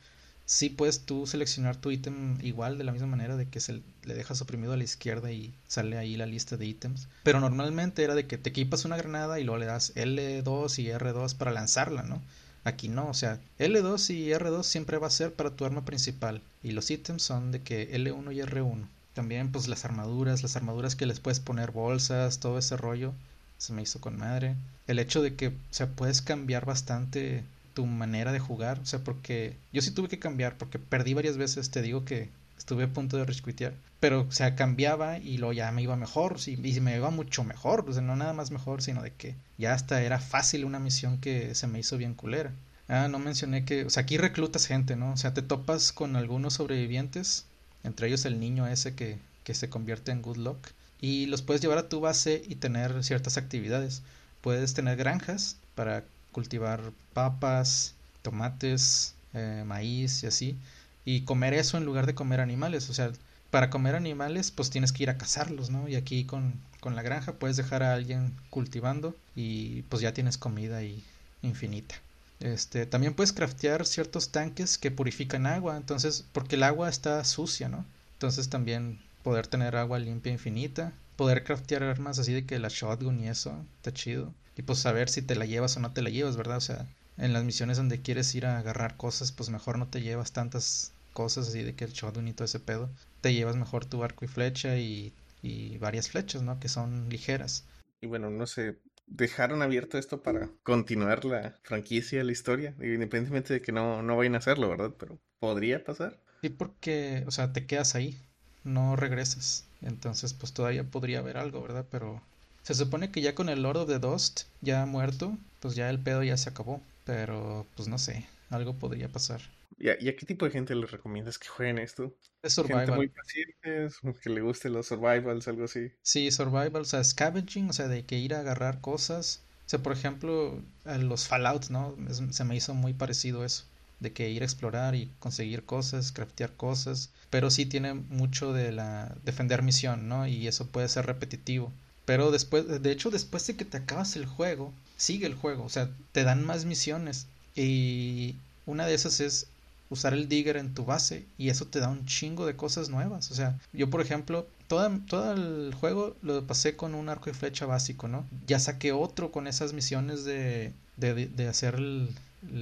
Sí puedes tú seleccionar tu ítem igual de la misma manera de que se le dejas oprimido a la izquierda y sale ahí la lista de ítems. Pero normalmente era de que te equipas una granada y luego le das L2 y R2 para lanzarla, ¿no? Aquí no, o sea, L2 y R2 siempre va a ser para tu arma principal. Y los ítems son de que L1 y R1. También pues las armaduras, las armaduras que les puedes poner bolsas, todo ese rollo. Se me hizo con madre. El hecho de que, o sea, puedes cambiar bastante tu manera de jugar. O sea, porque yo sí tuve que cambiar, porque perdí varias veces, te digo que estuve a punto de resquitear. Pero, o sea, cambiaba y lo ya me iba mejor, sí, y me iba mucho mejor. O sea, no nada más mejor, sino de que ya hasta era fácil una misión que se me hizo bien culera. Ah, no mencioné que, o sea, aquí reclutas gente, ¿no? O sea, te topas con algunos sobrevivientes, entre ellos el niño ese que, que se convierte en Good Luck, y los puedes llevar a tu base y tener ciertas actividades. Puedes tener granjas para cultivar papas, tomates, eh, maíz y así, y comer eso en lugar de comer animales. O sea, para comer animales, pues tienes que ir a cazarlos, ¿no? Y aquí con, con la granja puedes dejar a alguien cultivando y pues ya tienes comida y infinita. Este, también puedes craftear ciertos tanques que purifican agua, entonces, porque el agua está sucia, ¿no? Entonces también poder tener agua limpia infinita, poder craftear armas así de que la shotgun y eso, está chido. Y pues saber si te la llevas o no te la llevas, ¿verdad? O sea, en las misiones donde quieres ir a agarrar cosas, pues mejor no te llevas tantas cosas así de que el shotgun y todo ese pedo. Te llevas mejor tu arco y flecha y, y varias flechas, ¿no? Que son ligeras. Y bueno, no sé, dejaron abierto esto para continuar la franquicia, la historia, independientemente de que no, no vayan a hacerlo, ¿verdad? Pero podría pasar. Sí, porque, o sea, te quedas ahí, no regresas. Entonces, pues todavía podría haber algo, ¿verdad? Pero se supone que ya con el Lord of the Dust ya muerto, pues ya el pedo ya se acabó. Pero, pues no sé, algo podría pasar. ¿Y a, qué tipo de gente les recomiendas que jueguen esto? Es survival. Gente muy paciente, que le guste los survivals, algo así. Sí, survival, o sea, scavenging, o sea, de que ir a agarrar cosas. O sea, por ejemplo, los Fallout, ¿no? se me hizo muy parecido eso. De que ir a explorar y conseguir cosas, craftear cosas. Pero sí tiene mucho de la defender misión, ¿no? Y eso puede ser repetitivo. Pero después, de hecho, después de que te acabas el juego, sigue el juego. O sea, te dan más misiones. Y una de esas es usar el digger en tu base y eso te da un chingo de cosas nuevas. O sea, yo por ejemplo, toda, todo el juego lo pasé con un arco y flecha básico, ¿no? Ya saqué otro con esas misiones de, de, hacer el,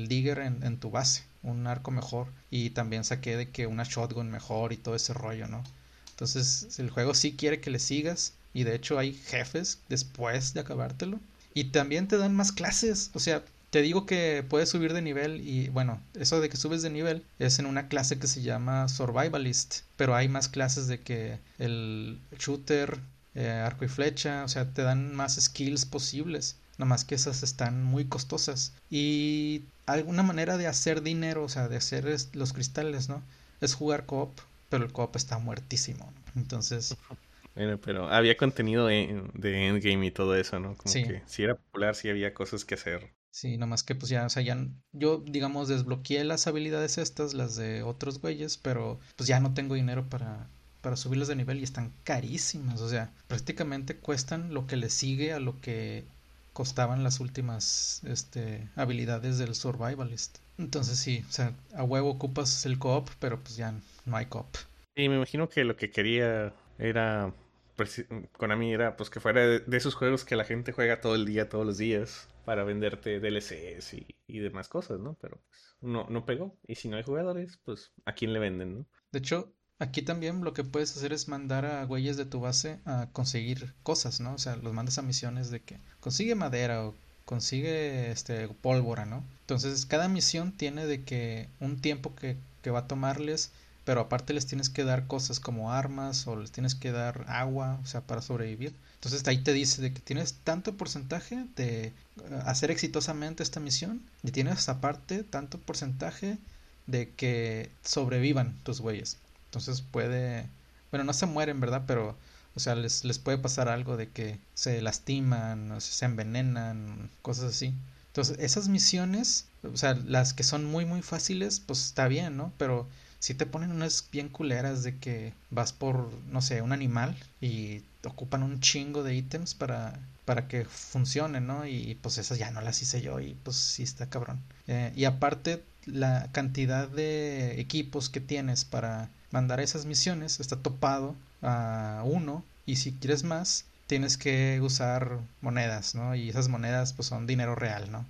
digger en, en, tu base, un arco mejor y también saqué de que una shotgun mejor y todo ese rollo, ¿no? Entonces el juego sí quiere que le sigas y de hecho hay jefes después de acabártelo. Y también te dan más clases, o sea, te digo que puedes subir de nivel y bueno, eso de que subes de nivel es en una clase que se llama Survivalist, pero hay más clases de que el shooter, eh, arco y flecha, o sea, te dan más skills posibles, nada más que esas están muy costosas. Y alguna manera de hacer dinero, o sea, de hacer los cristales, ¿no? Es jugar coop, pero el coop está muertísimo. Entonces... *laughs* Bueno, pero había contenido de, de Endgame y todo eso, ¿no? Como que si era popular, sí había cosas que hacer. Sí, nomás que pues ya, o sea, ya yo digamos desbloqueé las habilidades estas, las de otros güeyes, pero pues ya no tengo dinero para, para subirlas de nivel y están carísimas, o sea, prácticamente cuestan lo que le sigue a lo que costaban las últimas este, habilidades del survivalist. Entonces sí, o sea, a huevo ocupas el co-op, pero pues ya no hay co-op. Sí, me imagino que lo que quería era Konami era pues que fuera de, esos juegos que la gente juega todo el día, todos los días, para venderte DLCs y, y demás cosas, ¿no? Pero pues, no, no pegó. Y si no hay jugadores, pues a quién le venden, ¿no? De hecho, aquí también lo que puedes hacer es mandar a güeyes de tu base a conseguir cosas, ¿no? O sea, los mandas a misiones de que consigue madera o consigue este pólvora, ¿no? Entonces, cada misión tiene de que un tiempo que, que va a tomarles pero aparte les tienes que dar cosas como armas o les tienes que dar agua, o sea, para sobrevivir. Entonces ahí te dice de que tienes tanto porcentaje de eh, hacer exitosamente esta misión y tienes aparte tanto porcentaje de que sobrevivan tus güeyes. Entonces puede, bueno, no se mueren, ¿verdad? Pero, o sea, les, les puede pasar algo de que se lastiman, o se envenenan, cosas así. Entonces, esas misiones, o sea, las que son muy, muy fáciles, pues está bien, ¿no? Pero si te ponen unas bien culeras de que vas por, no sé, un animal y ocupan un chingo de ítems para, para que funcione, ¿no? Y pues esas ya no las hice yo y pues sí está cabrón. Eh, y aparte, la cantidad de equipos que tienes para mandar esas misiones está topado a uno y si quieres más, tienes que usar monedas, ¿no? Y esas monedas pues son dinero real, ¿no?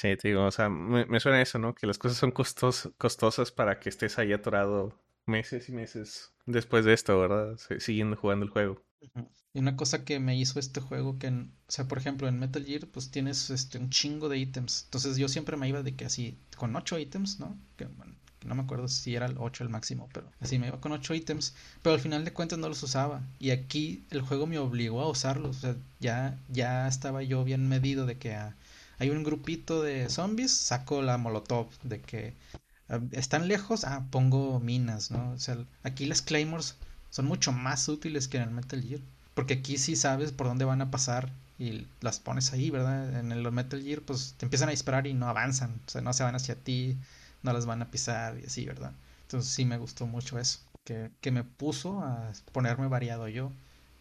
Sí, te digo, o sea, me, suena eso, ¿no? Que las cosas son costos, costosas para que estés ahí atorado meses y meses después de esto, ¿verdad? siguiendo jugando el juego. Y una cosa que me hizo este juego que, o sea, por ejemplo, en Metal Gear, pues tienes este, un chingo de ítems. Entonces yo siempre me iba de que así, con ocho ítems, ¿no? Que, bueno, no me acuerdo si era el 8 el máximo, pero así me iba con 8 ítems, pero al final de cuentas no los usaba. Y aquí el juego me obligó a usarlos. O sea, ya, ya estaba yo bien medido de que ah, hay un grupito de zombies, saco la molotov, de que ah, están lejos, ah, pongo minas, ¿no? O sea, aquí las claymores son mucho más útiles que en el Metal Gear. Porque aquí sí sabes por dónde van a pasar y las pones ahí, ¿verdad? En el Metal Gear, pues te empiezan a disparar y no avanzan. O sea, no se van hacia ti, no las van a pisar y así, ¿verdad? Entonces sí me gustó mucho eso. Que, que me puso a ponerme variado yo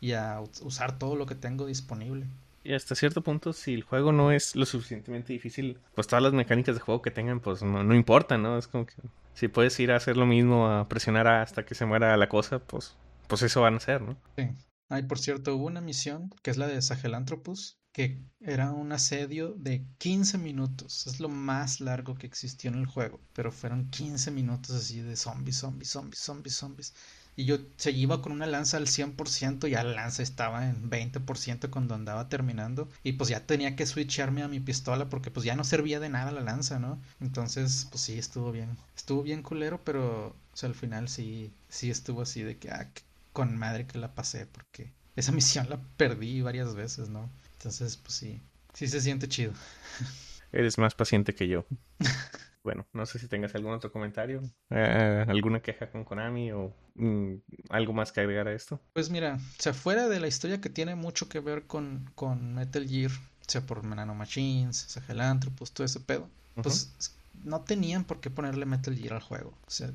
y a usar todo lo que tengo disponible. Y hasta cierto punto, si el juego no es lo suficientemente difícil, pues todas las mecánicas de juego que tengan, pues no, no importa, ¿no? Es como que si puedes ir a hacer lo mismo, a presionar hasta que se muera la cosa, pues, pues eso van a hacer, ¿no? Sí. Ay, por cierto, una misión que es la de Sahelanthropus, que era un asedio de 15 minutos. Es lo más largo que existió en el juego, pero fueron 15 minutos así de zombies, zombies, zombies, zombies, zombies. Y yo seguía con una lanza al 100% y ya la lanza estaba en 20% cuando andaba terminando. Y pues ya tenía que switcharme a mi pistola porque pues ya no servía de nada la lanza, ¿no? Entonces, pues sí, estuvo bien. Estuvo bien culero, pero o sea, al final sí, sí estuvo así de que, ah, con madre que la pasé porque esa *laughs* misión la perdí varias veces, ¿no? Entonces, pues sí, sí se siente chido. *laughs* Eres más paciente que yo. *laughs* bueno, no sé si tengas algún otro comentario, eh, alguna queja con Konami o mm, algo más que agregar a esto. Pues mira, o sea, fuera de la historia que tiene mucho que ver con, con Metal Gear, o sea, por Nanomachines, Sahelanthropus, todo ese pedo, pues no tenían por qué ponerle Metal Gear al juego. O sea,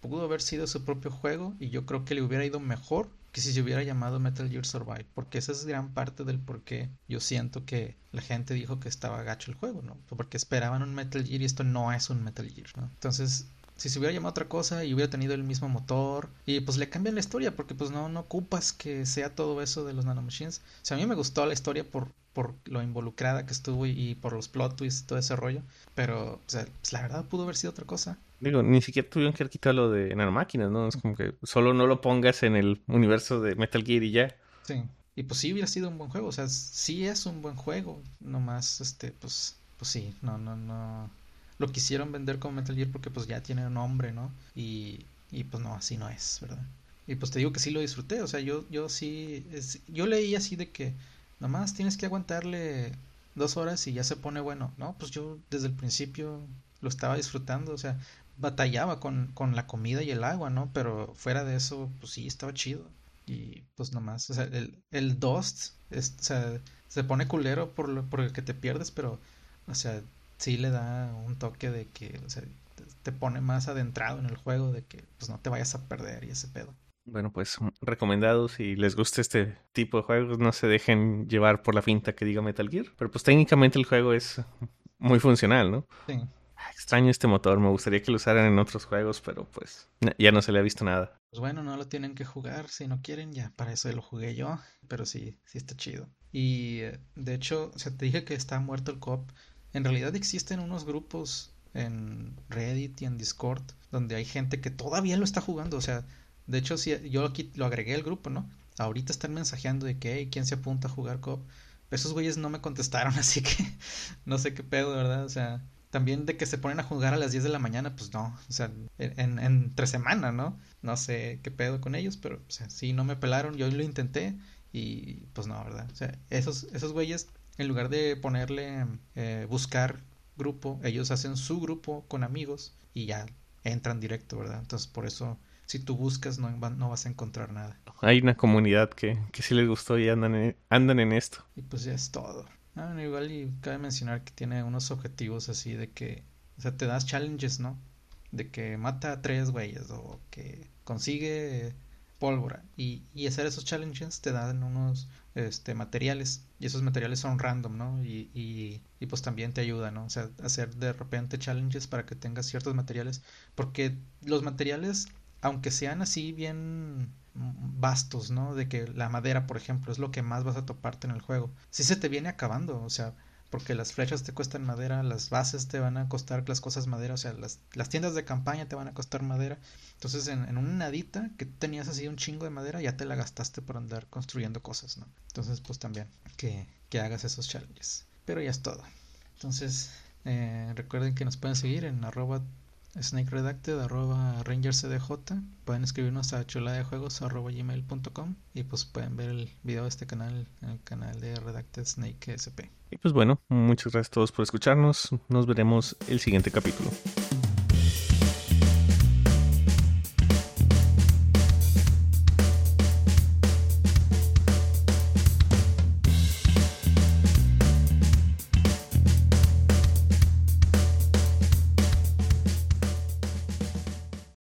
pudo haber sido su propio juego y yo creo que le hubiera ido mejor que si se hubiera llamado Metal Gear Survive, porque esa es gran parte del por qué yo siento que la gente dijo que estaba gacho el juego, ¿no? Porque esperaban un Metal Gear y esto no es un Metal Gear, ¿no? Entonces, si se hubiera llamado otra cosa y hubiera tenido el mismo motor y pues le cambian la historia porque pues no, no ocupas que sea todo eso de los nanomachines. O sea, a mí me gustó la historia por, por lo involucrada que estuvo y, por los plot twists y todo ese rollo, pero o sea, pues, la verdad pudo haber sido otra cosa. Digo, ni siquiera tuvieron que quitar lo de nanomáquinas, ¿no? Es como que solo no lo pongas en el universo de Metal Gear y ya. Sí. Y pues sí hubiera sido un buen juego, o sea, sí es un buen juego, nomás, este, pues, pues sí, no, no, no. Lo quisieron vender como Metal Gear porque pues ya tiene un nombre, ¿no? Y, y pues no, así no es, ¿verdad? Y pues te digo que sí lo disfruté, o sea, yo, yo sí, yo leí así de que nomás tienes que aguantarle dos horas y ya se pone bueno, ¿no? Pues yo desde el principio lo estaba disfrutando, o sea, batallaba con, con, la comida y el agua, ¿no? Pero fuera de eso, pues sí, estaba chido. Y pues nomás, o sea, el, el Dust, es, o sea, se pone culero por, lo, por el que te pierdes, pero, o sea, sí le da un toque de que, o sea, te pone más adentrado en el juego, de que pues no te vayas a perder y ese pedo. Bueno, pues recomendados si les gusta este tipo de juegos, no se dejen llevar por la finta que diga Metal Gear, pero pues técnicamente el juego es muy funcional, ¿no? Sí. Extraño este motor, me gustaría que lo usaran en otros juegos, pero pues ya no se le ha visto nada. Pues bueno, no lo tienen que jugar, si no quieren, ya para eso lo jugué yo, pero sí, sí está chido. Y eh, de hecho, o sea, te dije que está muerto el cop. En realidad existen unos grupos en Reddit y en Discord donde hay gente que todavía lo está jugando, o sea, de hecho, si yo aquí lo agregué al grupo, ¿no? Ahorita están mensajeando de que, ¿quién se apunta a jugar cop? Esos güeyes no me contestaron, *laughs* así que no sé qué pedo, ¿verdad? O sea, también de que se ponen a jugar a las 10 de la mañana, pues no, o sea, en, entre semana, ¿no? No sé qué pedo con ellos, pero o sea, sí, no me pelaron, yo lo intenté y pues no, ¿verdad? O sea, esos, esos güeyes, en lugar de ponerle eh, buscar grupo, ellos hacen su grupo con amigos y ya entran directo, ¿verdad? Entonces por eso, si tú buscas, no, no vas a encontrar nada. Hay una comunidad que, que sí les gustó y andan en, andan en esto. Y pues ya es todo. Ah, igual y cabe mencionar que tiene unos objetivos así de que, o sea, te das challenges, ¿no? De que mata a tres güeyes o que consigue pólvora y, y hacer esos challenges te dan unos este, materiales y esos materiales son random, ¿no? Y, y, y pues también te ayuda, ¿no? O sea, hacer de repente challenges para que tengas ciertos materiales porque los materiales, aunque sean así bien vastos, ¿no? De que la madera, por ejemplo, es lo que más vas a toparte en el juego. Si se te viene acabando, o sea, porque las flechas te cuestan madera, las bases te van a costar las cosas madera, o sea, las, las tiendas de campaña te van a costar madera. Entonces, en, en una nadita que tenías así un chingo de madera, ya te la gastaste por andar construyendo cosas, ¿no? Entonces, pues también que, que hagas esos challenges. Pero ya es todo. Entonces, eh, recuerden que nos pueden seguir en arroba Snake Redacted, arroba RangerCDJ. Pueden escribirnos a chuladejuegos arroba gmail.com y pues pueden ver el video de este canal en el canal de Redacted Snake SP. Y pues bueno, muchas gracias a todos por escucharnos. Nos veremos el siguiente capítulo.